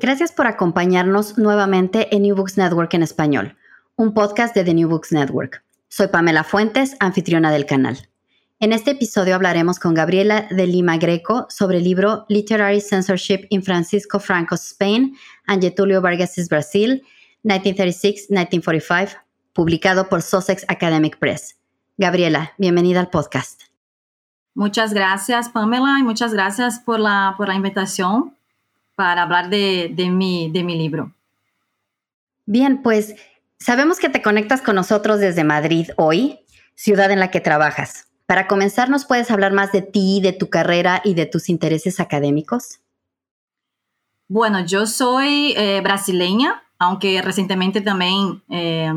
Gracias por acompañarnos nuevamente en New Books Network en español, un podcast de The New Books Network. Soy Pamela Fuentes, anfitriona del canal. En este episodio hablaremos con Gabriela de Lima Greco sobre el libro Literary Censorship in Francisco Franco's Spain and Getulio Vargas's Brazil, 1936-1945, publicado por Sussex Academic Press. Gabriela, bienvenida al podcast. Muchas gracias, Pamela, y muchas gracias por la, por la invitación para hablar de, de, mi, de mi libro. Bien, pues sabemos que te conectas con nosotros desde Madrid hoy, ciudad en la que trabajas. Para comenzar, ¿nos puedes hablar más de ti, de tu carrera y de tus intereses académicos? Bueno, yo soy eh, brasileña, aunque recientemente también eh,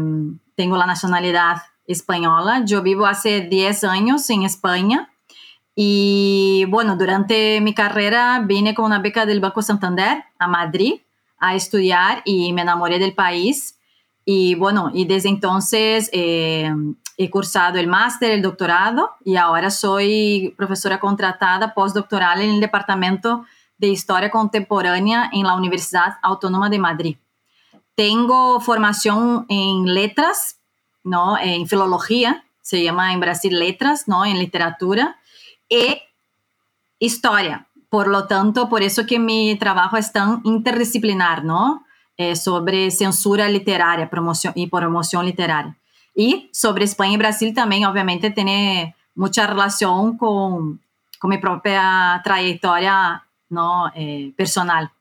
tengo la nacionalidad española. Yo vivo hace 10 años en España y bueno, durante mi carrera vine con una beca del Banco Santander a Madrid a estudiar y me enamoré del país. Y bueno, y desde entonces eh, he cursado el máster, el doctorado y ahora soy profesora contratada postdoctoral en el Departamento de Historia Contemporánea en la Universidad Autónoma de Madrid. Tengo formación en letras, ¿no? en filología, se llama en Brasil letras, ¿no? en literatura y historia. Por lo tanto, por eso que mi trabajo es tan interdisciplinar, ¿no? Eh, sobre censura literaria promoción, y promoción literaria. Y sobre España y Brasil también, obviamente, tiene mucha relación con, con mi propia trayectoria ¿no? Eh, personal.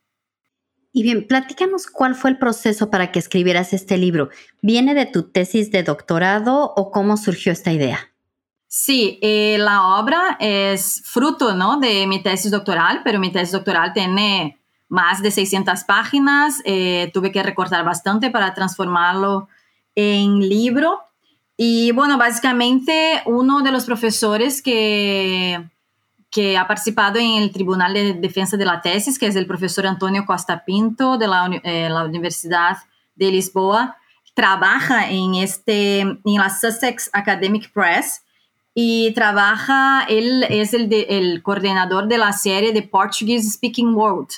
Y bien, platícanos cuál fue el proceso para que escribieras este libro. ¿Viene de tu tesis de doctorado o cómo surgió esta idea? Sí, eh, la obra es fruto ¿no? de mi tesis doctoral, pero mi tesis doctoral tiene más de 600 páginas. Eh, tuve que recortar bastante para transformarlo en libro. Y bueno, básicamente uno de los profesores que, que ha participado en el Tribunal de Defensa de la Tesis, que es el profesor Antonio Costa Pinto de la, eh, la Universidad de Lisboa, trabaja en, este, en la Sussex Academic Press y trabaja, él es el, de, el coordinador de la serie de Portuguese Speaking World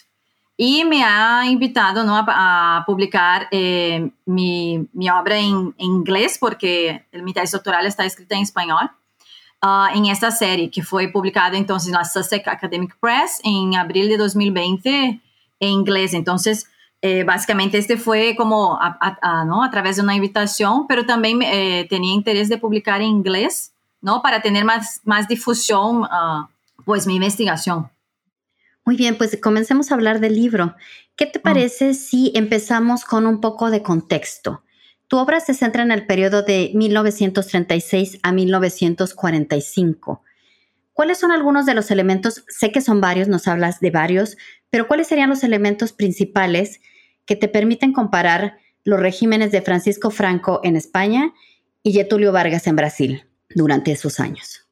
y me ha invitado ¿no? a, a publicar eh, mi, mi, obra en, en, inglés porque mi tesis doctoral está escrita en español uh, en esta serie que fue publicada entonces en la Sussex Academic Press en abril de 2020 en inglés. Entonces, eh, básicamente este fue como a, a, ¿no? a, través de una invitación, pero también eh, tenía interés de publicar en inglés ¿no? Para tener más, más difusión, uh, pues, mi investigación. Muy bien, pues comencemos a hablar del libro. ¿Qué te mm. parece si empezamos con un poco de contexto? Tu obra se centra en el periodo de 1936 a 1945. ¿Cuáles son algunos de los elementos? Sé que son varios, nos hablas de varios, pero ¿cuáles serían los elementos principales que te permiten comparar los regímenes de Francisco Franco en España y Getulio Vargas en Brasil? Durante esos años.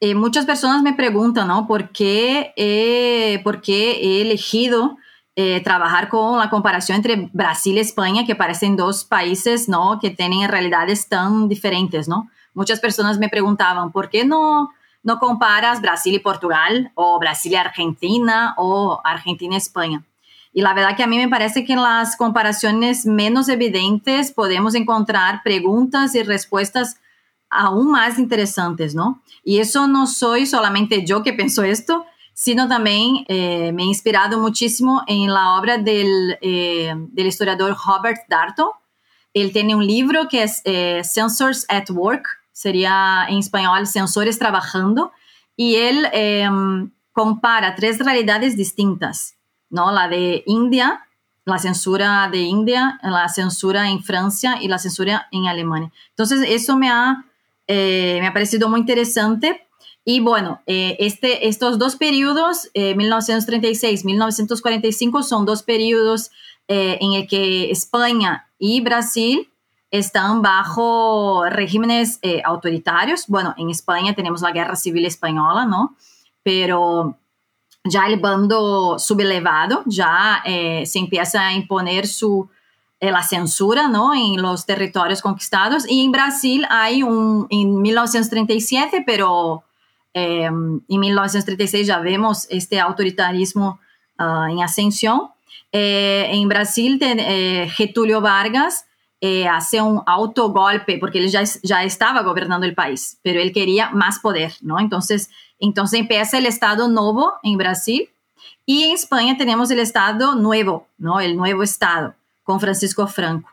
Eh, muchas personas me preguntan, ¿no? ¿Por qué, eh, por qué he elegido eh, trabajar con la comparación entre Brasil y España, que parecen dos países, ¿no? Que tienen realidades tan diferentes, ¿no? Muchas personas me preguntaban, ¿por qué no, no comparas Brasil y Portugal o Brasil y Argentina o Argentina y España? Y la verdad que a mí me parece que en las comparaciones menos evidentes podemos encontrar preguntas y respuestas aún más interesantes, ¿no? Y eso no soy solamente yo que pienso esto, sino también eh, me he inspirado muchísimo en la obra del, eh, del historiador Robert Darto. Él tiene un libro que es eh, Sensors at Work, sería en español Sensores Trabajando, y él em, compara tres realidades distintas, ¿no? La de India, la censura de India, la censura en Francia y la censura en Alemania. Entonces, eso me ha, me ha parecido muy interesante y bueno, eh, este, estos dos periodos, 1936-1945, eh, son dos periodos eh, en el que España y Brasil están bajo regímenes autoritarios. Bueno, en España tenemos la Guerra Civil Española, ¿no? Pero ya el bando sublevado ya se empieza a imponer su, la censura ¿no? en los territorios conquistados. Y en Brasil hay un, en 1937, pero Em, en 1936 ya vemos este autoritarismo ah, en ascensión. Eh, en Brasil, eh, Getúlio Vargas eh, hace un autogolpe, porque él ya, ya estaba gobernando el país, pero él quería más poder, ¿no? Entonces, entonces empieza el Estado Novo en Brasil y en España tenemos el Estado Nuevo, ¿no? El nuevo Estado, con Francisco Franco.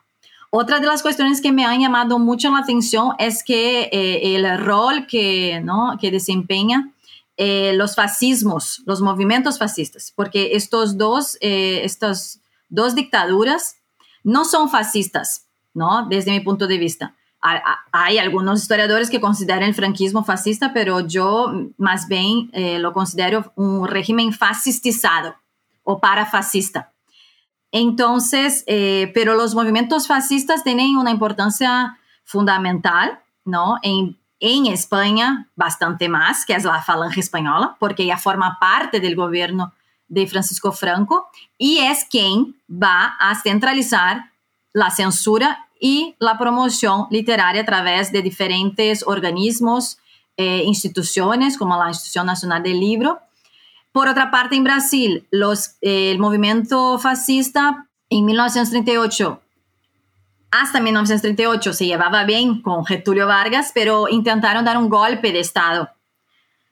Otra de las cuestiones que me han llamado mucho la atención es que eh, el rol que, ¿no? que desempeña eh, los fascismos, los movimientos fascistas, porque estos dos, eh, estas dos dictaduras no son fascistas, ¿no? Desde mi punto de vista. Hay algunos historiadores que consideran el franquismo fascista, pero yo más bien lo considero un régimen fascistizado o parafascista. Entonces, eh, pero los movimientos fascistas tienen una importancia fundamental, ¿no? En, España, bastante más, que es la Falange Española, porque ella forma parte del gobierno de Francisco Franco y es quien va a centralizar la censura y la promoción literaria a través de diferentes organismos, eh, instituciones como la Institución Nacional del Libro por otra parte, en Brasil, los, eh, el movimiento fascista en 1938 hasta 1938 se llevaba bien con Getúlio Vargas, pero intentaron dar un golpe de Estado,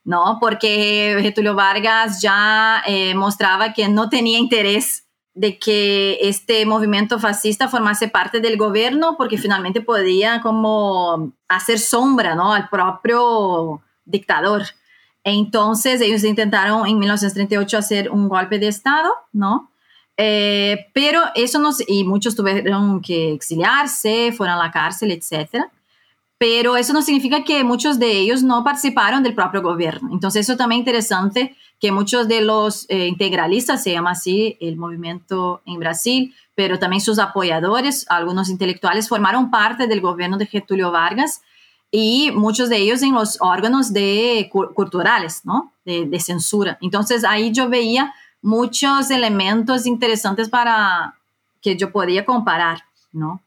¿no? Porque Getúlio Vargas ya eh, mostraba que no tenía interés de que este movimiento fascista formase parte del gobierno, porque finalmente podía como hacer sombra, ¿no? Al propio dictador. Entonces ellos intentaron en 1938 hacer un golpe de Estado, ¿no? Eh, pero eso no, y muchos tuvieron que exiliarse, fueron a la cárcel, etc. Pero eso no significa que muchos de ellos no participaron del propio gobierno. Entonces eso también es interesante que muchos de los eh, integralistas, se llama así el movimiento en Brasil, pero también sus apoyadores, algunos intelectuales, formaron parte del gobierno de Getúlio Vargas y muchos de ellos en los órganos de, culturales, ¿no? De, censura. Entonces ahí yo veía muchos elementos interesantes para que yo podía comparar, ¿no?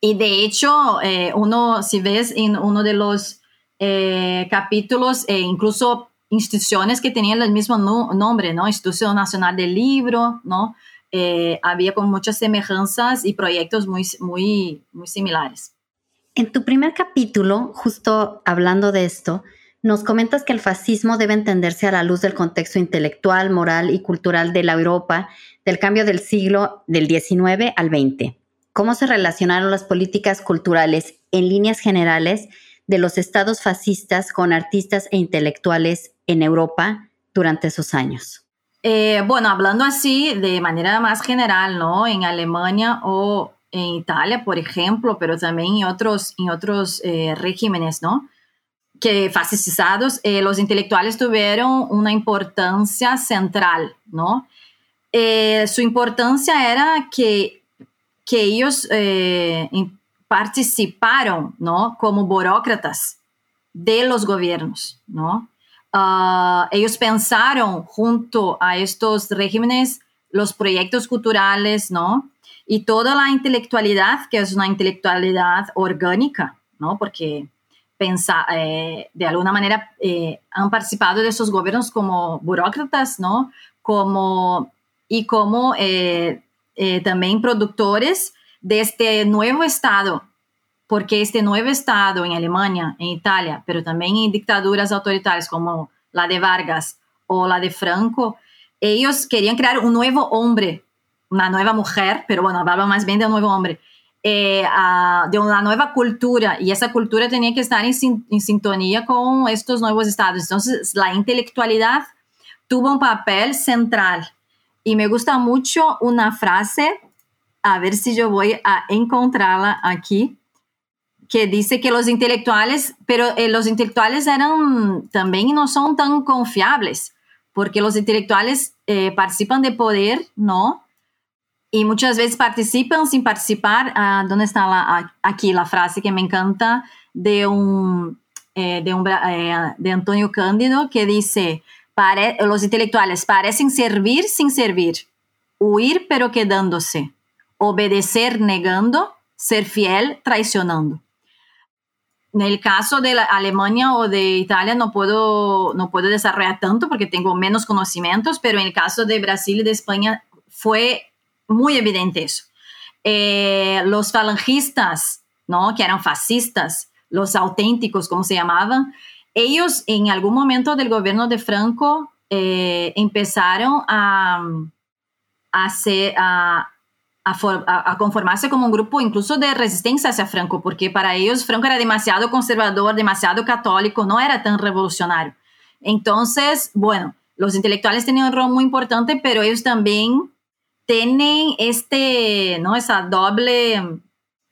Y de hecho, eh, uno, si ves en uno de los eh, capítulos, e incluso instituciones que tenían el mismo nombre, ¿no? Institución Nacional del Libro, ¿no? Eh, había con muchas semejanzas y proyectos muy, muy, muy similares. En tu primer capítulo, justo hablando de esto, nos comentas que el fascismo debe entenderse a la luz del contexto intelectual, moral y cultural de la Europa del cambio del siglo del XIX al XX. ¿Cómo se relacionaron las políticas culturales en líneas generales de los estados fascistas con artistas e intelectuales en Europa durante esos años? Eh, bueno, hablando así de manera más general, ¿no? En Alemania o en Italia, por ejemplo, pero también en otros, en otros eh, regímenes, ¿no? Que fascistizados, eh, los intelectuales tuvieron una importancia central, ¿no? Eh, su importancia era que, que ellos participaron, ¿no? Como burócratas de los gobiernos, ¿no? Ah, ellos pensaron junto a estos regímenes los proyectos culturales, ¿no? Y toda la intelectualidad, que es una intelectualidad orgánica, ¿no? Porque pensa, eh, de alguna manera eh, han participado de esos gobiernos como burócratas, ¿no? Como, y como eh, también productores de este nuevo Estado, porque este nuevo Estado en Alemania, en Italia, pero también en dictaduras autoritarias como la de Vargas o la de Franco, ellos querían crear un nuevo hombre, una nueva mujer, pero bueno, hablaba más bien de un nuevo hombre, eh, de una nueva cultura, y esa cultura tenía que estar en, sintonía con estos nuevos estados. Entonces, la intelectualidad tuvo un papel central. Y me gusta mucho una frase, a ver si yo voy a encontrarla aquí, que dice que los intelectuales, pero eh, los intelectuales eran también no son tan confiables, porque los intelectuales eh, participan de poder, ¿no? Y muchas veces participan sin participar. Ah, ¿Dónde está la, aquí la frase que me encanta de un, eh, de, un de Antonio Cándido que dice, los intelectuales parecen servir sin servir, huir pero quedándose, obedecer negando, ser fiel traicionando. El caso de Alemania o de Italia no puedo, no puedo desarrollar tanto porque tengo menos conocimientos, pero en el caso de Brasil y de España fue muy evidente eso. Eh, los falangistas, ¿no? que eran fascistas, los auténticos, como se llamaban, ellos en algún momento del gobierno de Franco eh, empezaron a, a, a, conformarse como un grupo incluso de resistencia hacia Franco, porque para ellos Franco era demasiado conservador, demasiado católico, no era tan revolucionario. Entonces, bueno, los intelectuales tenían un rol muy importante, pero ellos también tienen este, ¿no? Esa doble,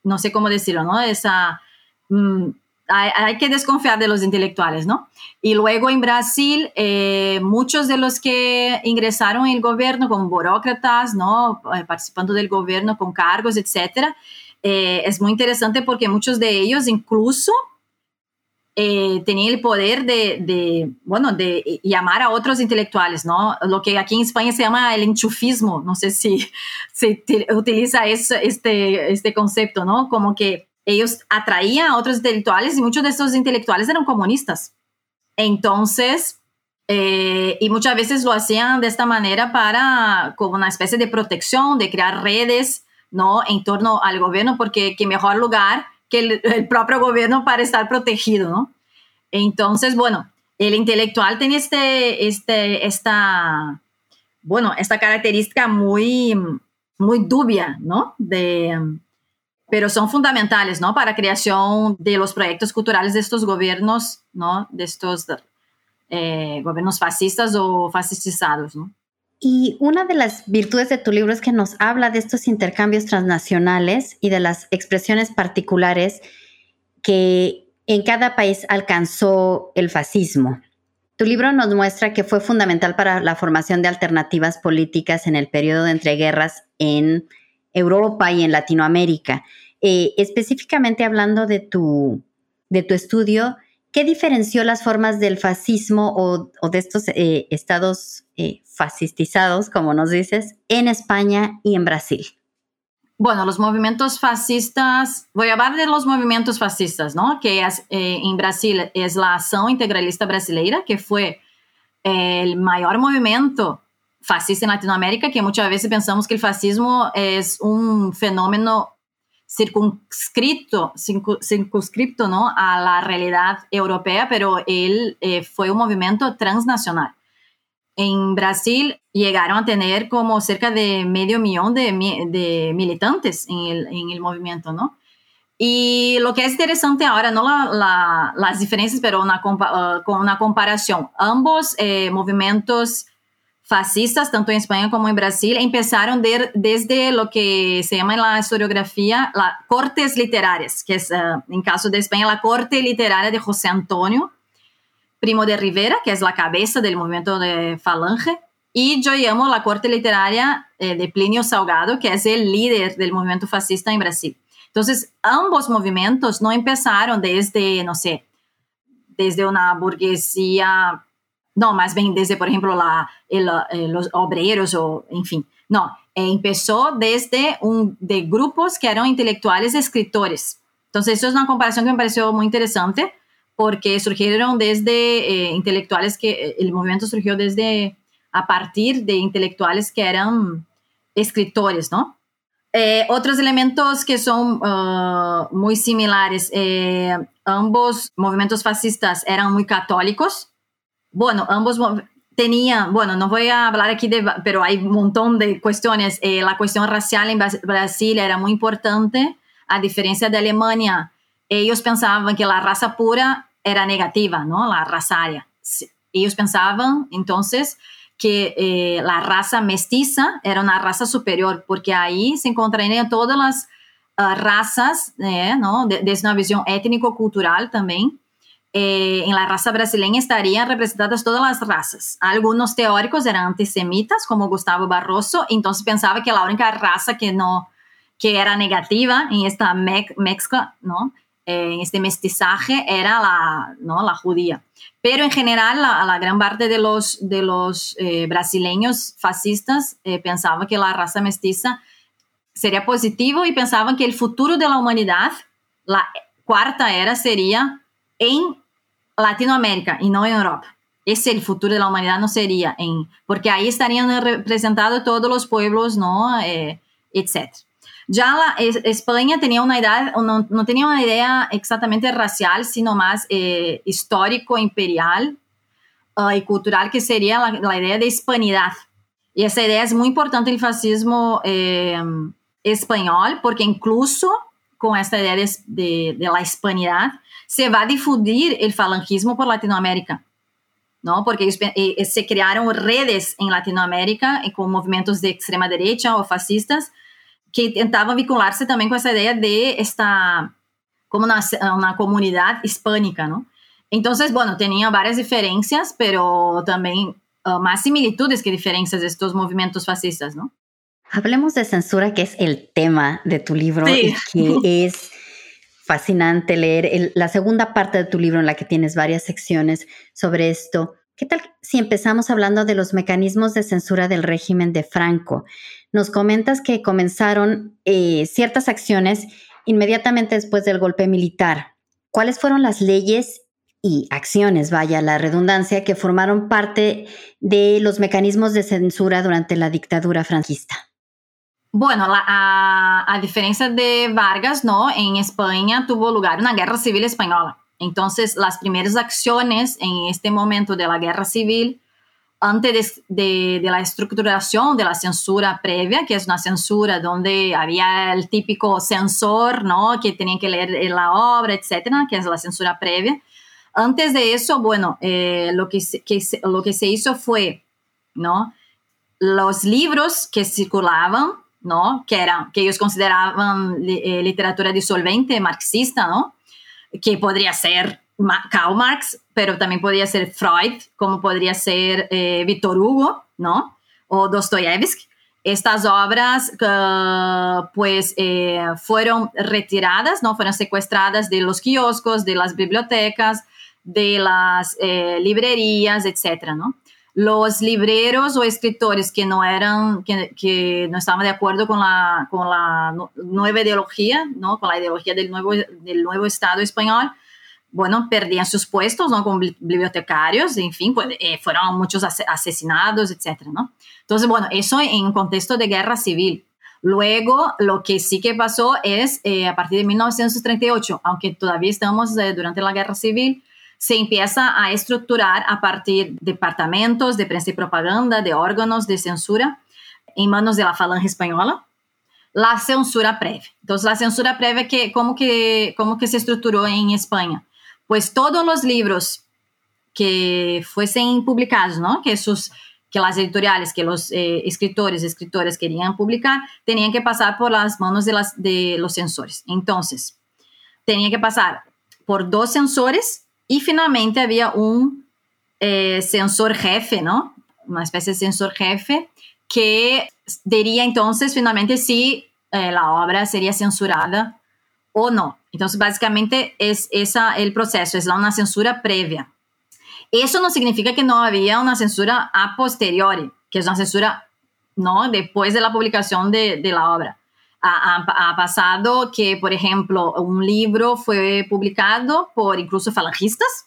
no sé cómo decirlo, ¿no? Esa... Mm, hay, que desconfiar de los intelectuales, ¿no? Y luego en Brasil, eh, muchos de los que ingresaron en el gobierno como burócratas, ¿no? Eh, participando del gobierno con cargos, etcétera, eh, es muy interesante porque muchos de ellos incluso tenían el poder de, bueno, de llamar a otros intelectuales, ¿no? Lo que aquí en España se llama el enchufismo, no sé si se utiliza este, este concepto, ¿no? Como que ellos atraían a otros intelectuales y muchos de estos intelectuales eran comunistas. Entonces, eh, y muchas veces lo hacían de esta manera para, como una especie de protección, de crear redes, ¿no? En torno al gobierno, porque qué mejor lugar que el, propio gobierno para estar protegido, ¿no? Entonces, bueno, el intelectual tiene este, este, esta, bueno, esta característica muy, muy dubia, ¿no? De, pero son fundamentales, ¿no? Para creación de los proyectos culturales de estos gobiernos, ¿no? De estos eh, gobiernos fascistas o fascistizados, ¿no? Y una de las virtudes de tu libro es que nos habla de estos intercambios transnacionales y de las expresiones particulares que en cada país alcanzó el fascismo. Tu libro nos muestra que fue fundamental para la formación de alternativas políticas en el periodo de entreguerras en Europa y en Latinoamérica. Eh, específicamente hablando de tu, de tu estudio, ¿qué diferenció las formas del fascismo o, de estos eh, estados eh, fascistizados, como nos dices, en España y en Brasil? Bueno, los movimientos fascistas, voy a hablar de los movimientos fascistas, ¿no? Que es, en Brasil es la Acción Integralista Brasileira, que fue el mayor movimiento fascista en Latinoamérica, que muchas veces pensamos que el fascismo es un fenómeno circunscrito, circunscripto ¿no? a la realidad europea, pero él eh, fue un movimiento transnacional. En Brasil llegaron a tener como cerca de medio millón de, militantes en el, en el, movimiento, ¿no? Y lo que es interesante ahora, no la, las diferencias, pero una, uh, con una comparación, ambos eh, movimientos fascistas, tanto en España como en Brasil, empezaron desde lo que se llama en la historiografía las cortes literarias, que eh, en caso de España, la corte literaria de José Antonio Primo de Rivera, que es la cabeza del movimiento de Falange, y yo llamo la corte literaria eh, de Plinio Salgado, que es el líder del movimiento fascista en Brasil. Entonces, ambos movimientos no empezaron desde, no sé, desde una burguesía no, más bien desde, por ejemplo, eh, los obreros o, en fin. No, empezó desde un, de grupos que eran intelectuales escritores. Entonces, eso es una comparación que me pareció muy interesante porque surgieron desde eh, intelectuales que eh, el movimiento surgió desde a partir de intelectuales que eran escritores, ¿no? otros elementos que son uh, muy similares, ambos movimientos fascistas eran muy católicos, bueno, ambos tenía, bueno, no voy a hablar aquí de, pero hay un montón de cuestiones. Eh, la cuestión racial en Brasil era muy importante, a diferencia de Alemania. Ellos pensaban que la raza pura era negativa, ¿no? La raza aria. Ellos pensaban entonces que eh, la raza mestiza era una raza superior, porque ahí se encontrarían todas las uh, razas, eh, ¿no? desde una visión étnico-cultural también. Eh, en la raza brasileña estarían representadas todas las razas. Algunos teóricos eran antisemitas, como Gustavo Barroso, entonces pensaba que la única raza que no que era negativa en esta mezcla, ¿no? en este mestizaje era la, ¿no? la judía. Pero en general, la, la gran parte de los, de los eh, brasileños fascistas eh, pensaban que la raza mestiza sería positivo y pensaban que el futuro de la humanidad, la cuarta era, sería en Latinoamérica y no en Europa. Ese el futuro de la humanidad, no sería en, porque ahí estarían representados todos los pueblos, ¿no? Eh, etc. Ya la, España tenía una idea, no, no, tenía una idea exactamente racial, sino más eh, histórico, imperial uh, y cultural, que sería la, la, idea de hispanidad. Y esa idea es muy importante en el fascismo eh, español, porque incluso con esta idea de, de, de, la hispanidad, se va a difundir el falangismo por Latinoamérica. ¿no? Porque eh, se crearon redes en Latinoamérica con movimientos de extrema derecha o fascistas que tentavam vincular-se também com essa ideia de esta como uma, uma comunidade hispânica, não? Então, bueno, tinha várias diferenças, pero também uh, más similitudes que diferencias de estos movimientos fascistas, ¿no? Hablemos de censura, que es el tema de tu libro sí. y que es fascinante leer la segunda parte de tu libro en la que tienes varias secciones sobre esto. ¿Qué tal si empezamos hablando de los mecanismos de censura del régimen de Franco? Nos comentas que comenzaron eh, ciertas acciones inmediatamente después del golpe militar. ¿Cuáles fueron las leyes y acciones, vaya la redundancia, que formaron parte de los mecanismos de censura durante la dictadura franquista? Bueno, a, diferencia de Vargas, ¿no? En España tuvo lugar una guerra civil española. Entonces, las primeras acciones en este momento de la guerra civil, antes de, la estructuración de la censura previa, que es una censura donde había el típico censor, ¿no? Que tenía que leer la obra, etcétera, que es la censura previa. Antes de eso, bueno, eh, lo, que lo que se hizo fue, ¿no? Los libros que circulaban, ¿no? Que, eran, que ellos consideraban eh, literatura disolvente, marxista, ¿no? que podría ser Karl Marx, pero también podría ser Freud, como podría ser eh, Víctor Hugo, ¿no? O Dostoyevsky. Estas obras uh, pues eh, fueron retiradas, ¿no? Fueron secuestradas de los kioscos, de las bibliotecas, de las eh, librerías, etcétera, ¿no? Los libreros o escritores que no eran, que, no estaban de acuerdo con la, con la nueva ideología, ¿no? Con la ideología del nuevo, del nuevo Estado español, bueno, perdían sus puestos, ¿no? Como bibliotecarios, en fin, pues, eh, fueron muchos asesinados, etcétera, ¿no? Entonces, bueno, eso en contexto de guerra civil. Luego, lo que sí que pasó es, eh, a partir de 1938, aunque todavía estamos eh, durante la guerra civil, se empieza a estructurar a partir de departamentos de prensa y propaganda, de órganos de censura en manos de la falange española, la censura previa. Entonces, la censura previa, que, ¿cómo, que, ¿cómo que se estructuró en España? Pues todos los libros que fuesen publicados, ¿no? que, sus, que las editoriales, que los eh, escritores, escritores querían publicar, tenían que pasar por las manos de, las, de los censores. Entonces, tenía que pasar por dos censores y finalmente había un eh, censor jefe, ¿no? Una especie de censor jefe que diría entonces finalmente si eh, la obra sería censurada o no. Entonces, básicamente es esa el proceso, es una censura previa. Eso no significa que no había una censura a posteriori, que es una censura no después de la publicación de, de la obra. Ha, pasado que, por ejemplo, un libro fue publicado por incluso falangistas,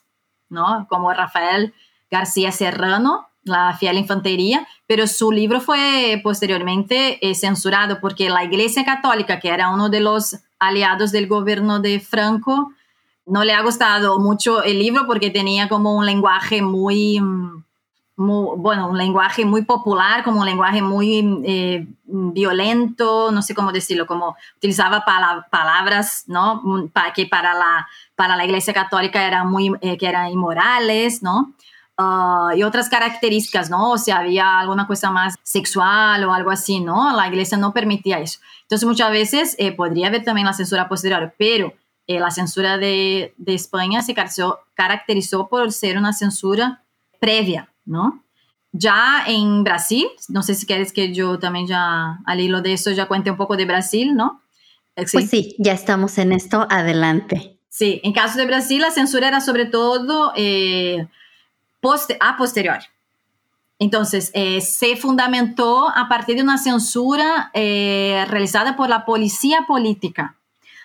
¿no? Como Rafael García Serrano, La Fiel Infantería, pero su libro fue posteriormente eh, censurado porque la Iglesia Católica, que era uno de los aliados del gobierno de Franco, no le ha gustado mucho el libro porque tenía como un lenguaje muy, bueno, un lenguaje muy popular, como un lenguaje muy eh, violento, no sé cómo decirlo, como utilizaba palabras, ¿no? Para, que para la, para la Iglesia Católica eran muy, eh, que eran inmorales, ¿no? Ah, y otras características, ¿no? O sea, había alguna cosa más sexual o algo así, ¿no? La iglesia no permitía eso. Entonces, muchas veces eh, podría haber también la censura posterior, pero la censura de, de España se caracterizó por ser una censura previa, ¿no? Ya en Brasil, no sé si quieres que yo también ya al hilo de eso ya cuente un poco de Brasil, ¿no? Eh, pues sí, ya estamos en esto, adelante. Sí, en caso de Brasil la censura era sobre todo eh, a posteriori. Entonces, eh, se fundamentó a partir de una censura realizada por la policía política.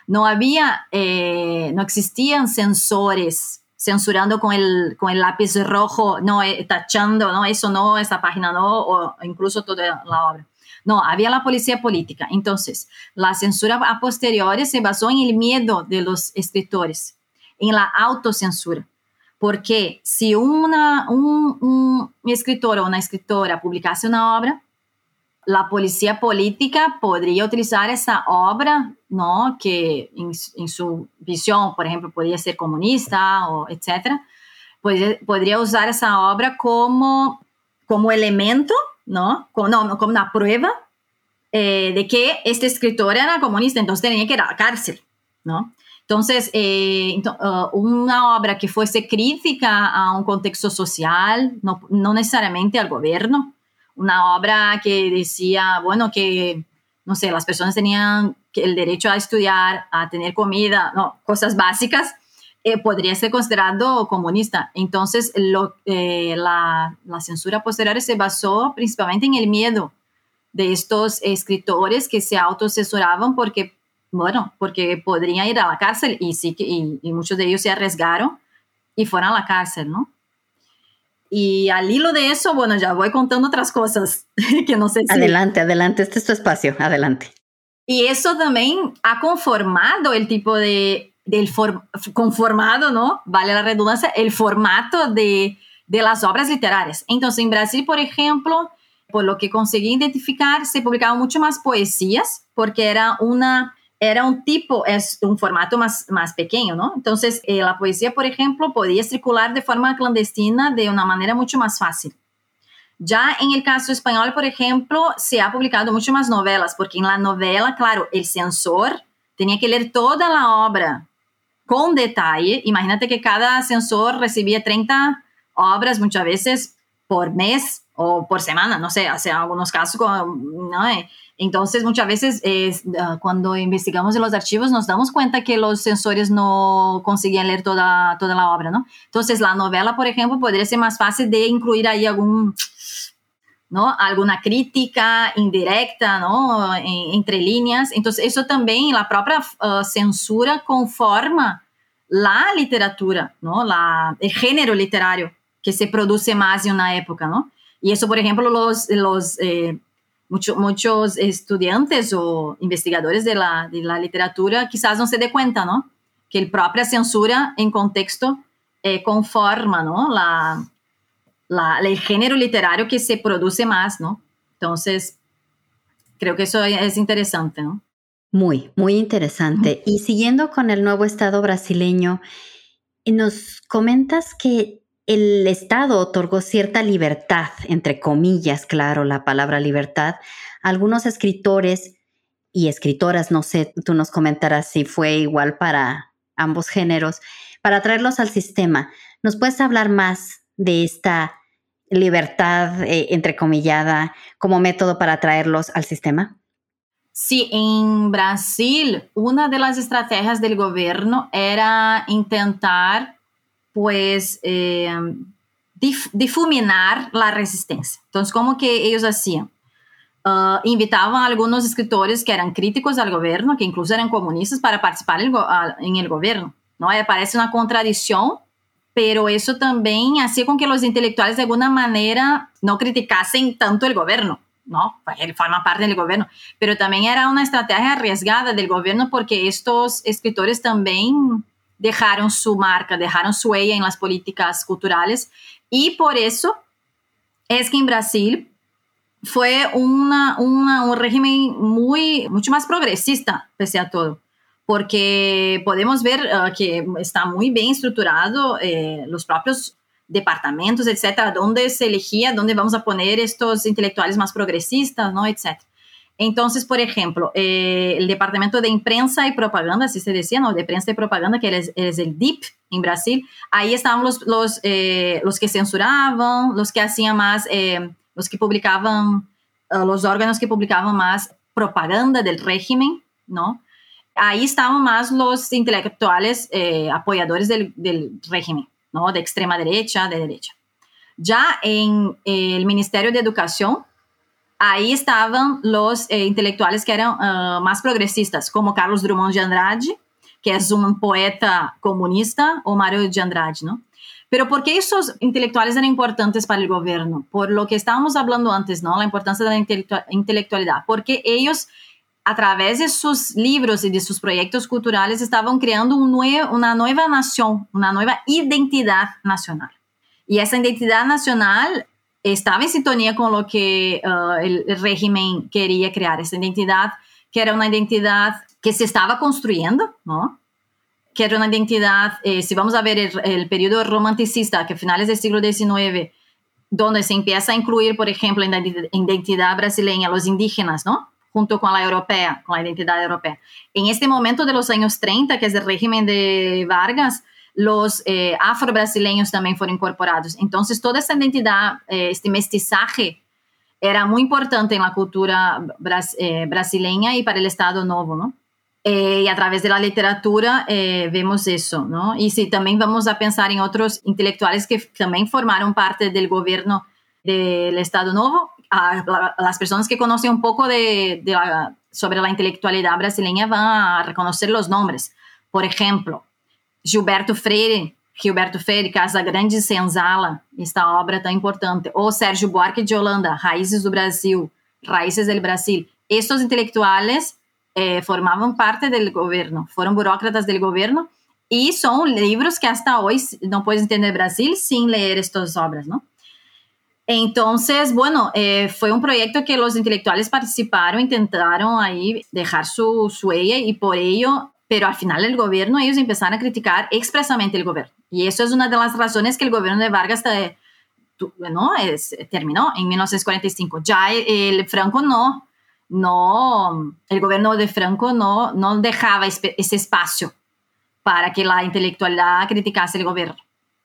No había, no existían censores censurando con el, con el lápiz rojo, no, eh, tachando, no, eso no, esa página no, o incluso toda la obra. No, había la policía política. Entonces, la censura a posteriori se basó en el miedo de los escritores, en la autocensura. Porque si una, un, un escritor o una escritora publicase una obra, la policía política podría utilizar esa obra, ¿no? que en, su visión, por ejemplo, podría ser comunista o etcétera, podría, usar esa obra como, como elemento, ¿no? Como, no, como una prueba eh, de que este escritor era comunista, entonces tenía que ir a la cárcel, ¿no? Entonces, eh, uh, una obra que fuese crítica a un contexto social, no, no necesariamente al gobierno, una obra que decía, bueno, que, no sé, las personas tenían el derecho a estudiar, a tener comida, no, cosas básicas, eh, podría ser considerado comunista. Entonces, lo, eh, la, la, censura posterior se basó principalmente en el miedo de estos escritores que se autocensuraban porque, bueno, porque podrían ir a la cárcel y sí y muchos de ellos se arriesgaron y fueron a la cárcel, ¿no? Y al hilo de eso, bueno, ya voy contando otras cosas que no sé si... Adelante, adelante, este es tu espacio, adelante. Y eso también ha conformado el tipo de, del conformado, ¿no? Vale la redundancia, el formato de, de las obras literarias. Entonces, en Brasil, por ejemplo, por lo que conseguí identificar, se publicaban mucho más poesías, porque era una era un tipo, es un formato más, más pequeño, ¿no? Entonces, eh, la poesía, por ejemplo, podía circular de forma clandestina de una manera mucho más fácil. Ya en el caso español, por ejemplo, se ha publicado mucho más novelas, porque en la novela, claro, el censor tenía que leer toda la obra con detalle. Imagínate que cada censor recibía 30 obras muchas veces por mes o por semana, no sé, hace algunos casos, ¿no? Eh, entonces, muchas veces ah, cuando investigamos en los archivos nos damos cuenta que los sensores no conseguían leer toda, toda la obra, ¿no? Entonces, la novela, por ejemplo, podría ser más fácil de incluir ahí algún, ¿no? Alguna crítica indirecta, ¿no? entre líneas. Entonces, eso también, la propia ah, censura conforma la literatura, ¿no? La, el género literario que se produce más en una época, ¿no? Y eso, por ejemplo, los, los eh, muchos estudiantes o investigadores de la, de la, literatura quizás no se dé cuenta, ¿no? Que la propia censura en contexto eh, conforma, ¿no? La, la, el género literario que se produce más, ¿no? Entonces, creo que eso es interesante, ¿no? Muy, muy interesante. Y siguiendo con el nuevo Estado brasileño, nos comentas que el Estado otorgó cierta libertad, entre comillas, claro, la palabra libertad, a algunos escritores y escritoras, no sé, tú nos comentarás si fue igual para ambos géneros, para traerlos al sistema. ¿Nos puedes hablar más de esta libertad, eh, entrecomillada, como método para traerlos al sistema? Sí, en Brasil, una de las estrategias del gobierno era intentar pues eh, difuminar la resistencia. Entonces, ¿cómo que ellos hacían? Uh, invitaban a algunos escritores que eran críticos al gobierno, que incluso eran comunistas, para participar en el gobierno. ¿no? Parece una contradicción, pero eso también hacía con que los intelectuales de alguna manera no criticasen tanto el gobierno, ¿no? Él forma parte del gobierno, pero también era una estrategia arriesgada del gobierno porque estos escritores también dejaron su marca, dejaron su huella en las políticas culturales y por eso es que en Brasil fue una, un régimen muy, mucho más progresista, pese a todo, porque podemos ver uh, que está muy bien estructurado eh, los propios departamentos, etcétera, dónde se elegía, dónde vamos a poner estos intelectuales más progresistas, ¿no? etcétera. Entonces, por ejemplo, eh, el Departamento de Imprensa y Propaganda, así se decía, ¿no? De Prensa y Propaganda, que es, el DIP en Brasil, ahí estaban los, los, eh, los que censuraban, los que hacían más, eh, los que publicaban, los órganos que publicaban más propaganda del régimen, ¿no? Ahí estaban más los intelectuales apoyadores del, del régimen, ¿no? De extrema derecha, de derecha. Ya en el Ministerio de Educación, ahí estaban los eh, que eran uh, más progresistas, como Carlos Drummond de Andrade, que es un poeta comunista, o Mario de Andrade, ¿no? Pero ¿por qué esos intelectuales eran importantes para el gobierno? Por lo que estábamos hablando antes, ¿no? La importancia de la intelectualidad. Porque ellos, a través de sus libros y de sus proyectos culturales, estaban creando un nuevo, una nueva nación, una nueva identidad nacional. Y esa identidad nacional estaba en sintonía con lo que el, el, régimen quería crear, esa identidad que era una identidad que se estaba construyendo, ¿no? que era una identidad, eh, si vamos a ver el, el, periodo romanticista, que a finales del siglo XIX, donde se empieza a incluir, por ejemplo, en la identidad brasileña los indígenas, ¿no? junto con la europea, con la identidad europea. En este momento de los años 30, que es el régimen de Vargas, los eh, afro-brasileños también fueron incorporados. Entonces, toda esta identidad, eh, este mestizaje, era muy importante en la cultura eh, brasileña y para el Estado Novo, ¿no? Eh, y a través de la literatura vemos eso, ¿no? Y si también vamos a pensar en otros intelectuales que también formaron parte del gobierno del Estado a las personas que conocen un poco de, sobre la intelectualidad brasileña van a reconocer los nombres. Por ejemplo, Gilberto Freire, Gilberto Freire, Casa Grande e Senzala, esta obra tão importante, ou Sérgio Buarque de Holanda, Raízes do Brasil, Raízes del Brasil. Estos intelectuales eh, formavam parte do governo, foram burócratas do governo e são livros que hasta hoje não puedes entender Brasil sem ler estas obras, não? Entonces, bueno, eh, fue un proyecto que los intelectuales participaron, intentaron ahí dejar su, su huella y por ello pero al final el gobierno, ellos empezaron a criticar expresamente el gobierno. Y eso es una de las razones que el gobierno de Vargas ¿no? es, terminó en 1945. Ya el, el, Franco no, no, el gobierno de Franco no, no dejaba ese espacio para que la intelectualidad criticase el gobierno.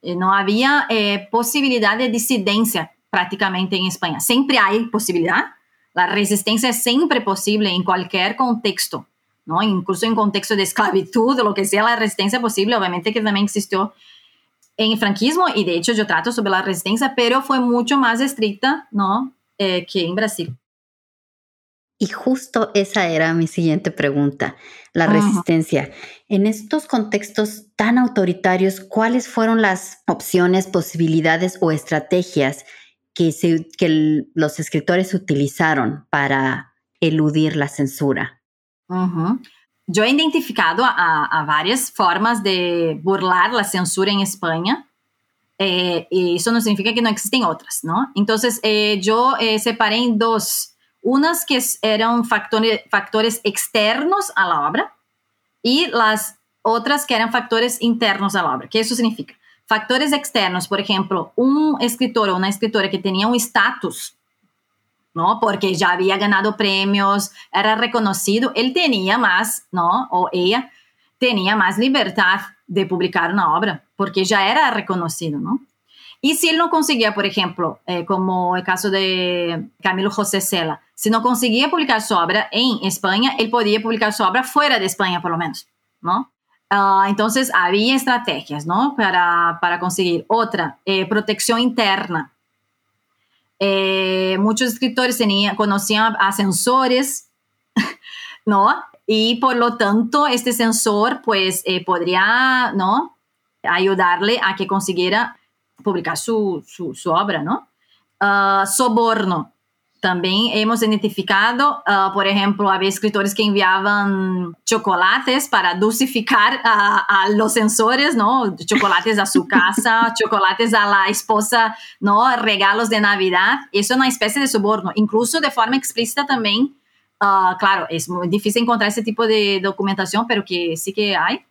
Eh, no había eh, posibilidad de disidencia prácticamente en España. Siempre hay posibilidad. La resistencia es siempre posible en cualquier contexto ¿no? Incluso en contexto de esclavitud o lo que sea la resistencia posible, obviamente que también existió en el franquismo y de hecho yo trato sobre la resistencia, pero fue mucho más estricta, ¿no? Eh, que en Brasil. Y justo esa era mi siguiente pregunta, la resistencia. En estos contextos tan autoritarios, ¿cuáles fueron las opciones, posibilidades o estrategias que, se, que los escritores utilizaron para eludir la censura? Uhum. He identificado a, a, formas de burlar la censura en España. Eh, y eso no significa que no existen otras, ¿no? Entonces, eh, yo eh, dos. Unas que eran factores, factores externos a la obra y las otras que eran factores internos a la obra. ¿Qué eso significa? Factores externos, por ejemplo, un escritor o una escritora que tenía un estatus ¿no? Porque ya había ganado premios, era reconocido, él tenía más, ¿no? O ella tenía más libertad de publicar una obra, porque ya era reconocido, ¿no? Y si él no conseguía, por ejemplo, eh, como el caso de Camilo José Cela, si no conseguía publicar su obra en España, él podía publicar su obra fuera de España, por lo menos, ¿no? Uh, entonces, había estrategias, ¿no? Para, para conseguir. Otra, eh, protección interna. Eh, muchos escritores tenían, conocían a censores, ¿no? Y por lo tanto, este censor, pues, eh, podría, ¿no? Ayudarle a que consiguiera publicar su, su, obra, ¿no? Uh, soborno. También hemos identificado, uh, por ejemplo, había escritores que enviaban chocolates para dulcificar a, a, los sensores, ¿no? Chocolates a su casa, chocolates a la esposa, ¿no? Regalos de Navidad. Eso es una especie de soborno, incluso de forma explícita también. Uh, claro, es muy difícil encontrar ese tipo de documentación, pero que sí que hay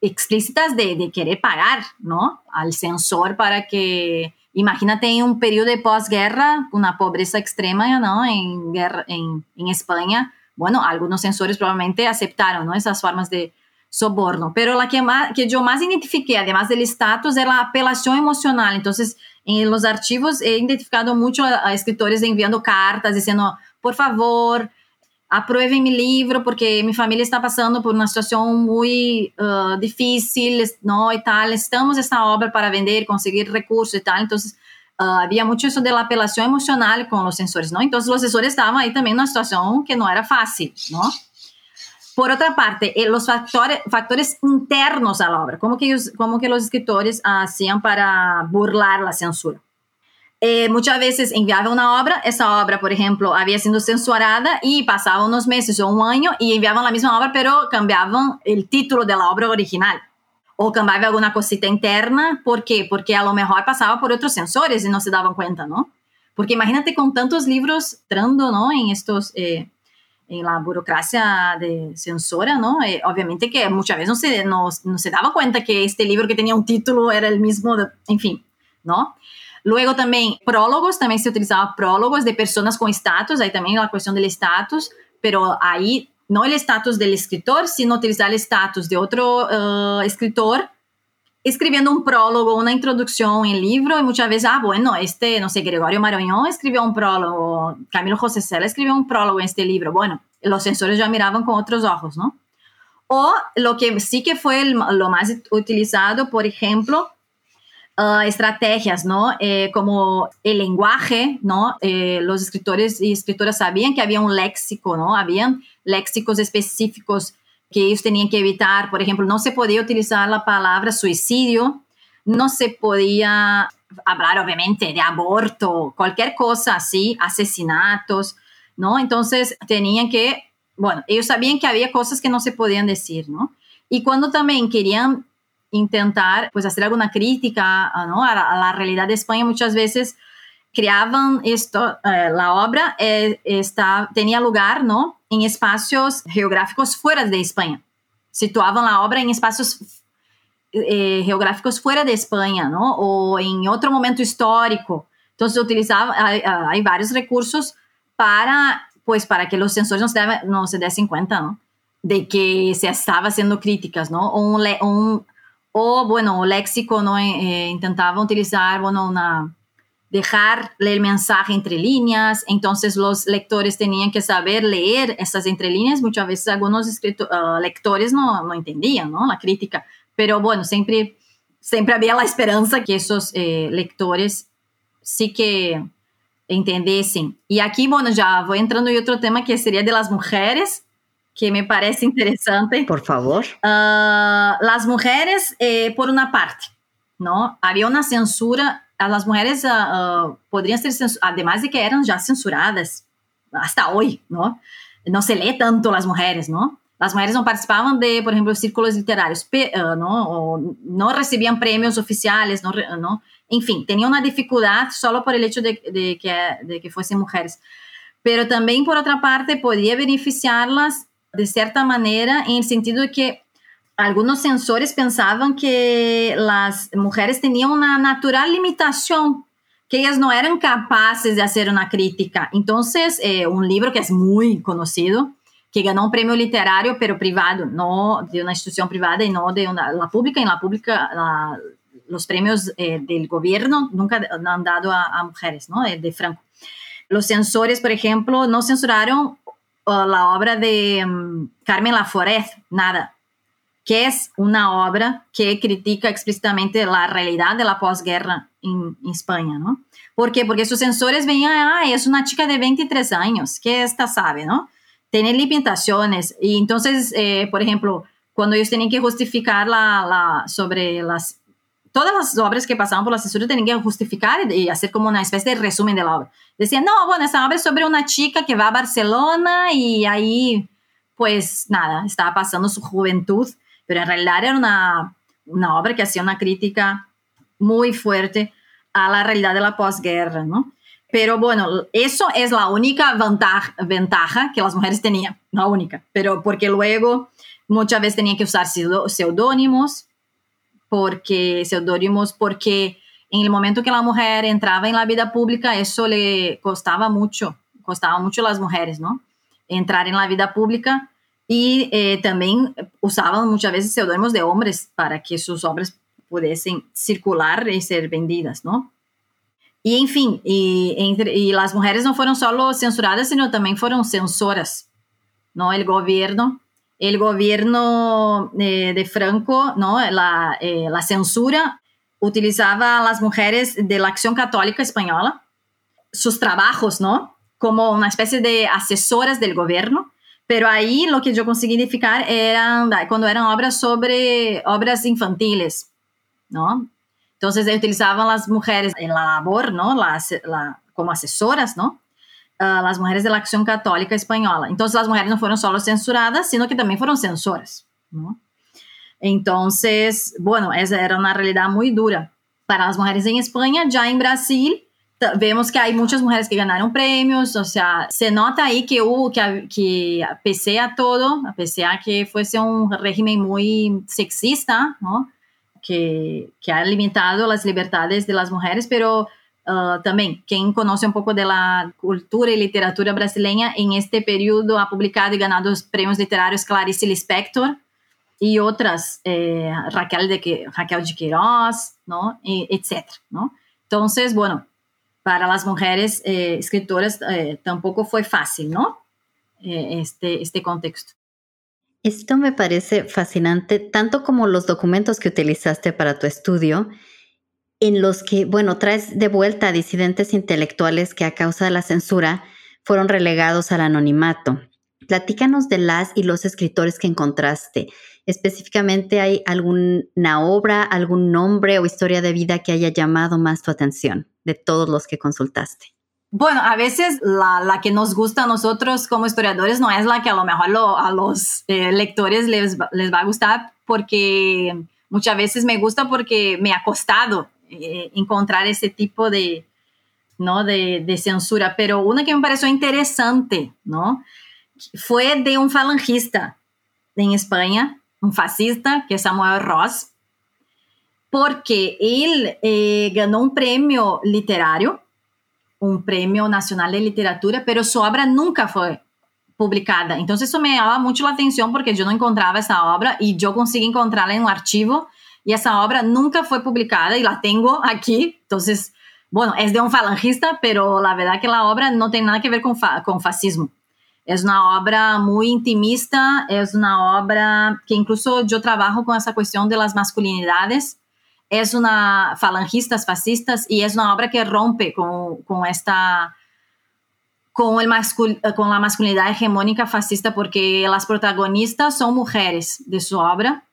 explícitas de, de querer pagar, ¿no? Al censor para que Imagínate en un periodo de posguerra, una pobreza extrema ¿no? en, guerra, en, en, España. Bueno, algunos censores probablemente aceptaron ¿no? esas formas de soborno, pero la que, más, que yo más identifiqué, además del estatus, es la apelación emocional. Entonces, en los archivos he identificado mucho a, a escritores enviando cartas diciendo, por favor, apruebe mi libro porque mi familia está pasando por una situación muy uh, difícil, ¿no? Y tal, estamos esta obra para vender, conseguir recursos y tal. Entonces, uh, había mucho eso de la apelación emocional con los sensores, ¿no? Entonces, los sensores estaban ahí también en una situación que no era fácil, ¿no? Por otra parte, eh, los factores, factores internos a la obra, ¿cómo que, ellos, cómo que los escritores hacían para burlar la censura? Eh, muchas veces enviaba una obra, esa obra, por ejemplo, había sido censurada y pasaba unos meses o un año y enviaban la misma obra, pero cambiaban el título de la obra original. O cambiaba alguna cosita interna. ¿Por qué? Porque a lo mejor pasaba por otros censores y no se daban cuenta, ¿no? Porque imagínate con tantos libros entrando, ¿no? En estos... Eh, en la burocracia de censora, ¿no? Eh, obviamente que muchas veces no se, no, no se daba cuenta que este libro que tenía un título era el mismo, de, en fin, ¿no? Luego también prólogos, también se utilizaba prólogos de personas con estatus, ahí también la cuestión del estatus, pero ahí no el estatus del escritor, sino utilizar el estatus de otro uh, escritor escribiendo un prólogo, una introducción en libro y muchas veces, ah, bueno, este, no sé, Gregorio Maroñón escribió un prólogo, Camilo José Cela escribió un prólogo en este libro. Bueno, los censores ya miraban con otros ojos, ¿no? O lo que sí que fue el, lo más utilizado, por ejemplo, uh, estrategias, ¿no? Eh, como el lenguaje, ¿no? Eh, los escritores y escritoras sabían que había un léxico, ¿no? Habían léxicos específicos que ellos tenían que evitar. Por ejemplo, no se podía utilizar la palabra suicidio, no se podía hablar, obviamente, de aborto, cualquier cosa así, asesinatos, ¿no? Entonces tenían que, bueno, ellos sabían que había cosas que no se podían decir, ¿no? Y cuando también querían intentar pues hacer alguna crítica ¿no? a, la, realidad de España muchas veces creaban esto, eh, la obra eh, está, tenía lugar ¿no? en espacios geográficos fuera de España. Situaban la obra en espacios eh, geográficos fuera de España, ¿no? O en otro momento histórico. Entonces utilizaba, hay, hay varios recursos para, pues, para que los censores no se, debe, no se desen cuenta, ¿no? De que se estaba haciendo críticas, ¿no? O un, un o, bueno, o léxico, ¿no? Eh, intentaba utilizar, bueno, una, dejar el mensaje entre líneas, entonces los lectores tenían que saber leer esas entre líneas, muchas veces algunos uh, lectores no, no, entendían, ¿no? La crítica, pero bueno, siempre, siempre había la esperanza que esos eh, lectores sí que entendiesen. Y aquí, bueno, ya voy entrando en otro tema que sería de las mujeres, que me parece interesante. Por favor. Uh, las mujeres, eh, por una parte, ¿no? Había una censura, las mujeres uh, uh, podrían ser, además de que eran ya censuradas hasta hoy, ¿no? No se lee tanto las mujeres, ¿no? Las mujeres no participaban de, por ejemplo, círculos literarios, ¿no? O no recibían premios oficiales, ¿no? ¿no? En fin, tenían una dificultad solo por el hecho de, de, que, de que fuesen mujeres. Pero también, por otra parte, podía beneficiarlas de cierta manera, en el sentido de que algunos censores pensaban que las mujeres tenían una natural limitación, que ellas no eran capaces de hacer una crítica. Entonces, eh, un libro que es muy conocido, que ganó un premio literario, pero privado, no de una institución privada y no de una, la pública. En la pública, la, los premios eh, del nunca han dado a, a mujeres, ¿no? De, Franco. Los censores, por ejemplo, no censuraron la obra de um, Carmen Laforet, Nada, que es una obra que critica explícitamente la realidad de la posguerra en, España, ¿no? ¿Por qué? Porque sus censores veían, ah, es una chica de 23 años, que esta sabe, ¿no? Tiene limitaciones. Y entonces, eh, por ejemplo, cuando ellos tenían que justificar la, la, sobre las todas las obras que pasaban por la censura tenían que justificar y hacer como una especie de resumen de la obra. Decían, no, bueno, esta obra es sobre una chica que va a Barcelona y ahí, pues nada, estaba pasando su juventud, pero en realidad era una, una obra que hacía una crítica muy fuerte a la realidad de la posguerra, ¿no? Pero bueno, eso es la única ventaja, ventaja que las mujeres tenían, la única, pero porque luego muchas veces tenían que usar seudónimos, porque seudónimos, porque en el momento que la mujer entraba en la vida pública, eso le costaba mucho, costaba mucho a las mujeres, ¿no? Entrar en la vida pública y eh, también usaban muchas veces seudónimos de hombres para que sus obras pudiesen circular y ser vendidas, ¿no? Y en fin, y, entre, y las mujeres no fueron solo censuradas, sino también fueron censoras, ¿no? El gobierno el gobierno eh, de Franco, ¿no? La, eh, la, censura utilizaba a las mujeres de la Acción Católica Española, sus trabajos, ¿no? Como una especie de asesoras del gobierno. Pero ahí lo que yo conseguí identificar eran cuando eran obras sobre obras infantiles, ¿no? Entonces utilizaban las mujeres en la labor, ¿no? La, la, como asesoras, ¿no? Uh, las mujeres de la Acción Católica Española. Entonces las mujeres no fueron solo censuradas, sino que también fueron censoras. ¿no? Entonces, bueno, esa era una realidad muy dura para las mujeres en España. Ya en Brasil vemos que hay muchas mujeres que ganaron premios, o sea, se nota ahí que que, que pese a todo, a a que fuese un régimen muy sexista, que, que ha limitado las libertades de las mujeres, Uh, também, quem conhece um pouco da cultura e literatura brasileira, em este período ha publicado e ganado os prêmios literários Clarice Lispector e outras, eh, Raquel, de, Raquel de Queiroz, ¿no? E, etc. ¿no? Então, bueno, para as mulheres eh, escritoras eh, tampoco foi fácil, ¿no? Eh, este, este contexto. Esto me parece fascinante, tanto como los documentos que utilizaste para tu estudio, en los que, bueno, traes de vuelta a disidentes intelectuales que a causa de la censura fueron relegados al anonimato. Platícanos de las y los escritores que encontraste. Específicamente, ¿hay alguna obra, algún nombre o historia de vida que haya llamado más tu atención de todos los que consultaste? Bueno, a veces la, que nos gusta a nosotros como historiadores no es la que a lo mejor a los eh, lectores les, les va a gustar porque muchas veces me gusta porque me ha costado eh, encontrar ese tipo de, ¿no? De, censura. Pero una que me pareció interesante, ¿no? Fue de un falangista en España, un fascista, que es Samuel Ross, porque él eh, ganó un premio literario, un premio nacional de literatura, pero su obra nunca fue publicada. Entonces eso me llamaba mucho la atención porque yo no encontraba esa obra y yo conseguí encontrarla en un archivo y esa obra nunca fue publicada y la tengo aquí. Entonces, bueno, es de un falangista, pero la verdad que la obra no tiene nada que ver con, con fascismo. Es una obra muy intimista, es una obra que incluso yo trabajo con esa cuestión de las masculinidades. Es una falangistas fascistas y es una obra que rompe con, con esta con, el con la masculinidad hegemónica fascista porque las protagonistas son mujeres de su obra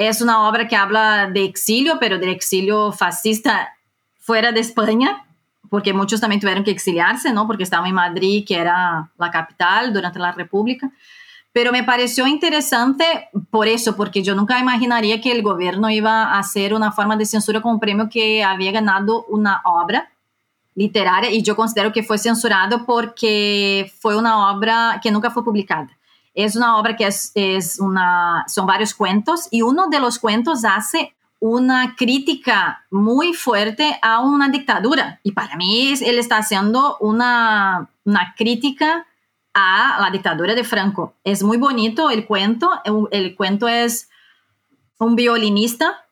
es una obra que habla de exilio, pero del exilio fascista fuera de España, porque muchos también tuvieron que exiliarse, ¿no? Porque estaban en Madrid, que era la capital durante la República. Pero me pareció interesante por eso, porque yo nunca imaginaría que el gobierno iba a hacer una forma de censura con un premio que había ganado una obra literaria y yo considero que fue censurado porque fue una obra que nunca fue publicada. Es una obra que es, es una, son varios cuentos y uno de los cuentos hace una crítica muy fuerte a una dictadura. Y para mí él está haciendo una, una crítica a la dictadura de Franco. Es muy bonito el cuento. El, cuento es un violinista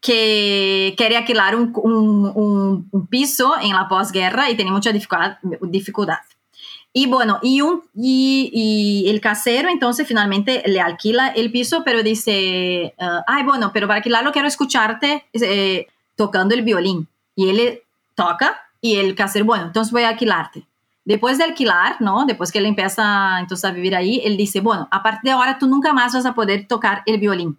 que quiere alquilar un, un, un piso en la posguerra y tiene mucha dificultad. Y bueno, y, el casero entonces finalmente le alquila el piso, pero dice, ah, ay, bueno, pero para alquilarlo quiero escucharte eh, tocando el violín. Y él toca y el casero, bueno, entonces voy a alquilarte. Después de alquilar, ¿no? Después que él empieza entonces a vivir ahí, él dice, bueno, a partir de ahora tú nunca más vas a poder tocar el violín.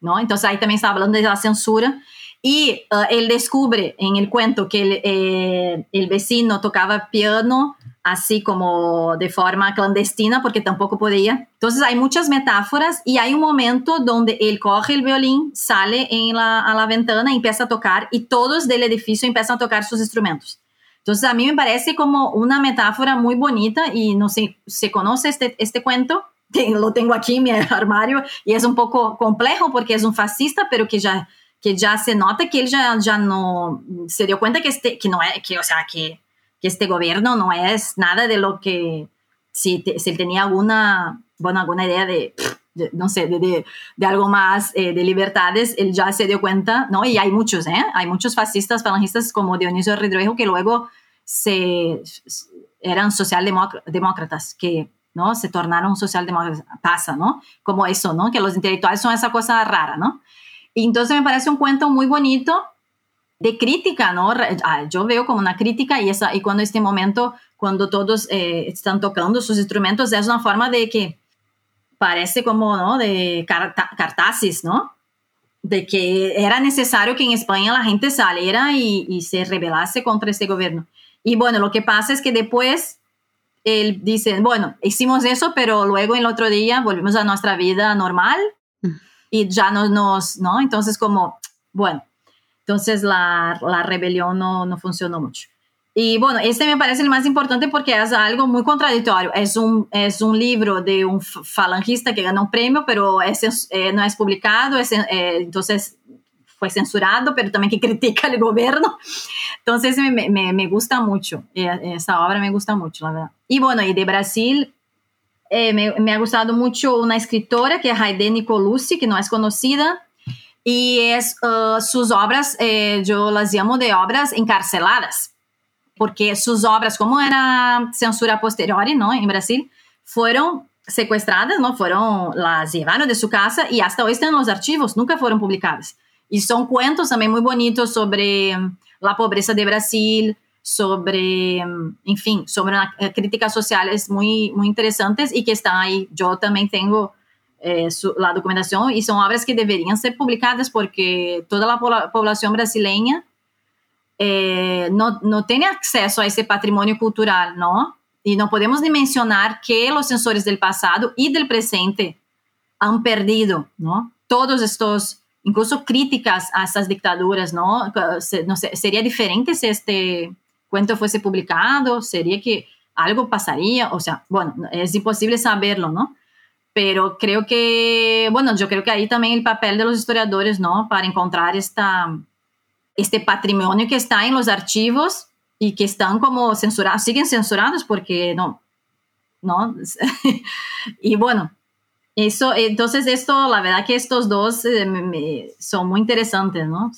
¿no? Entonces ahí también está hablando de la censura. Y uh, él descubre en el cuento que el, eh, el, vecino tocaba piano así como de forma clandestina porque tampoco podía. Entonces hay muchas metáforas y hay un momento donde él coge el violín, sale en la, a la ventana empieza a tocar y todos del edificio empiezan a tocar sus instrumentos. Entonces a mí me parece como una metáfora muy bonita y no sé, ¿se conoce este, este cuento? Lo tengo aquí en mi armario y es un poco complejo porque es un fascista, pero que ya, que ya se nota que él ya, ya no se dio cuenta que, este, que no es, que, o sea, que que este gobierno no es nada de lo que si, si él tenía alguna, bueno, alguna idea de, no sé, de, de, algo más eh, de libertades, él ya se dio cuenta, ¿no? Y hay muchos, ¿eh? Hay muchos fascistas, falangistas como Dionisio Ridruejo que luego se, eran socialdemócratas, que ¿no? Se tornaron socialdemócratas. Pasa, ¿no? Como eso, ¿no? Que los intelectuales son esa cosa rara, ¿no? Y entonces me parece un cuento muy bonito de crítica, ¿no? Ah, yo veo como una crítica y, esa, y cuando este momento, cuando todos eh, están tocando sus instrumentos, es una forma de que parece como, ¿no? De cartazis, ¿no? De que era necesario que en España la gente saliera y, se rebelase contra este gobierno. Y bueno, lo que pasa es que después él dice, bueno, hicimos eso, pero luego el otro día volvimos a nuestra vida normal mm. y ya no nos, ¿no? Entonces como, bueno, entonces la, la rebelión no, no, funcionó mucho. Y bueno, este me parece el más importante porque es algo muy contradictorio. Es un, es un libro de un falangista que ganó un premio, pero es, eh, no es publicado, es, eh, entonces fue censurado, pero también que critica el gobierno. Entonces me, me, me, gusta mucho, eh, esa obra me gusta mucho, la verdad. Y bueno, y de Brasil me, me, ha gustado mucho una escritora que es Haide Nicolucci, que no es conocida, y es uh, obras, eh, yo las llamo de obras encarceladas, porque sus obras, como era censura posterior, ¿no? En Brasil, fueron secuestradas, ¿no? Fueron, las llevaron de su casa y hasta hoy están en los archivos, nunca fueron publicadas. Y son cuentos también muy bonitos sobre um, la pobreza de Brasil, sobre, um, en fin, sobre eh, críticas sociales muy interesantes y que están ahí. Yo también tengo eh, su, la documentación y son obras que deberían ser publicadas porque toda la población brasileña eh, no, no, tiene acceso a ese patrimonio cultural, ¿no? Y no podemos ni mencionar que los censores del pasado y del presente han perdido, ¿no? Todos estos, incluso críticas a estas dictaduras, ¿no? no sé, sería diferente si este cuento fuese publicado, sería que algo pasaría, o sea, bueno, es imposible saberlo, ¿no? Pero creo que, bueno, yo creo que ahí también el papel de los historiadores, ¿no? Para encontrar esta, este patrimonio que está en los archivos y que están como censurados, siguen censurados porque no, ¿no? y bueno, eso, entonces esto, la verdad que estos dos eh, son muy interesantes, ¿no?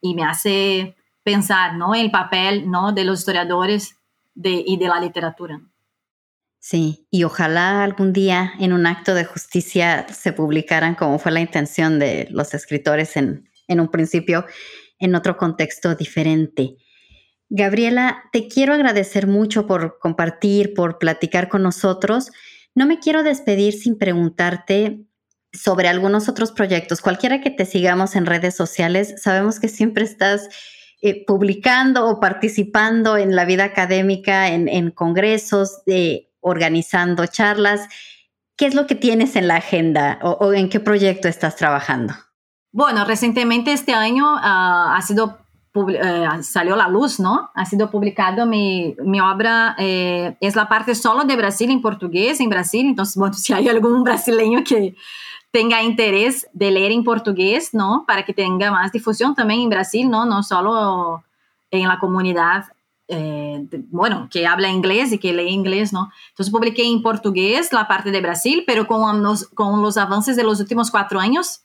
Y me hace pensar, ¿no? El papel, ¿no? De los historiadores de, y de la literatura. Sí, y ojalá algún día en un acto de justicia se publicaran como fue la intención de los escritores en, en un principio, en otro contexto diferente. Gabriela, te quiero agradecer mucho por compartir, por platicar con nosotros. No me quiero despedir sin preguntarte sobre algunos otros proyectos. Cualquiera que te sigamos en redes sociales, sabemos que siempre estás eh, publicando o participando en la vida académica, en, en congresos, de organizando charlas. ¿Qué es lo que tienes en la agenda o, en qué proyecto estás trabajando? Bueno, recientemente este año ah, ha sido eh, salió la luz, ¿no? Ha sido publicado mi, mi obra, eh, es la parte solo de Brasil en portugués en Brasil, entonces, bueno, si hay algún brasileño que tenga interés de leer en portugués, ¿no? Para que tenga más difusión también en Brasil, ¿no? No solo en la comunidad eh, bueno, que habla inglés y que lee inglés, ¿no? Entonces publiqué en portugués la parte de Brasil, pero con los, con los avances de los últimos cuatro años,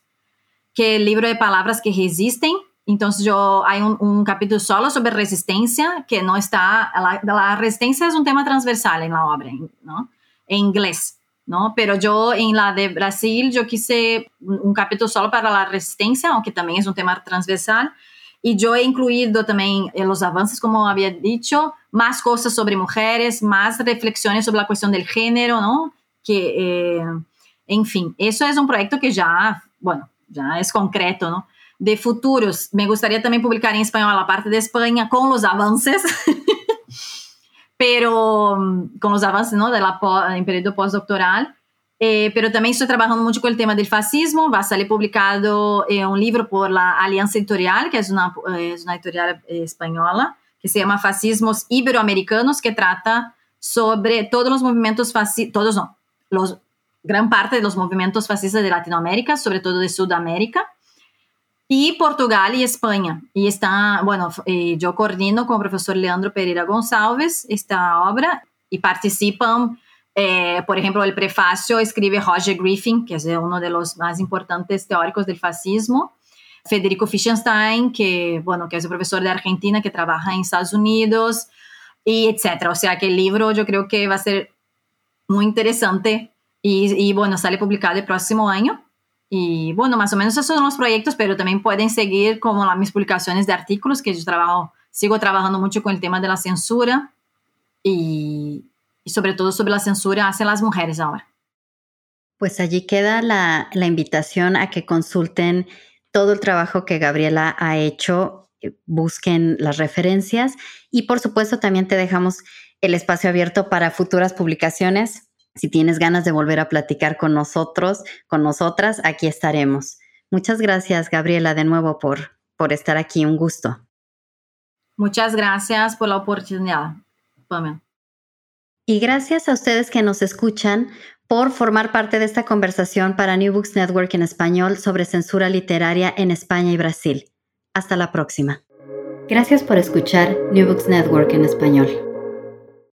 que el libro de palabras que resisten. Entonces yo hay un, un capítulo solo sobre resistencia, que no está, la, la, resistencia es un tema transversal en la obra, ¿no? En inglés, ¿no? Pero yo en la de Brasil, yo quise un, un capítulo solo para la resistencia, aunque también es un tema transversal. Y yo he incluido también en los avances, como había dicho, más cosas sobre mujeres, más reflexiones sobre la cuestión del género, ¿no? Que, eh, en fin, eso es un proyecto que ya, bueno, ya es concreto, ¿no? De futuros, me gustaría también publicar en español la parte de España con los avances, pero mm, con los avances, ¿no? De la, en periodo postdoctoral. Eh, pero también estoy trabajando mucho con el tema del fascismo. Va a salir publicado eh, un libro por la Alianza Editorial, que es una, eh, es una editorial española, que se llama Fascismos Iberoamericanos, que trata sobre todos los movimientos fascistas, todos no, los, gran parte de los movimientos fascistas de Latinoamérica, sobre todo de Sudamérica, y Portugal y España. Y está, bueno, yo coordino con el profesor Leandro Pereira Gonçalves esta obra y participan eh, por ejemplo, el prefacio escribe Roger Griffin, que es uno de los más importantes teóricos del fascismo. Federico Fischenstein, que, bueno, que es un profesor de Argentina que trabaja en Estados Unidos, y etcétera. O sea que el libro yo creo que va a ser muy interesante y, y, bueno, sale publicado el próximo año. Y bueno, más o menos esos son los proyectos, pero también pueden seguir como mis publicaciones de artículos, que yo trabajo, sigo trabajando mucho con el tema de la censura y, y sobre todo sobre la censura hacia las mujeres ahora. Pues allí queda la, la invitación a que consulten todo el trabajo que Gabriela ha hecho, eh, busquen las referencias y por supuesto también te dejamos el espacio abierto para futuras publicaciones. Si tienes ganas de volver a platicar con nosotros, con nosotras, aquí estaremos. Muchas gracias, Gabriela, de nuevo por, por estar aquí. Un gusto. Muchas gracias por la oportunidad, Pamela. Y gracias a ustedes que nos escuchan por formar parte de esta conversación para New Books Network en español sobre censura literaria en España y Brasil. Hasta la próxima. Gracias por escuchar New Books Network en español.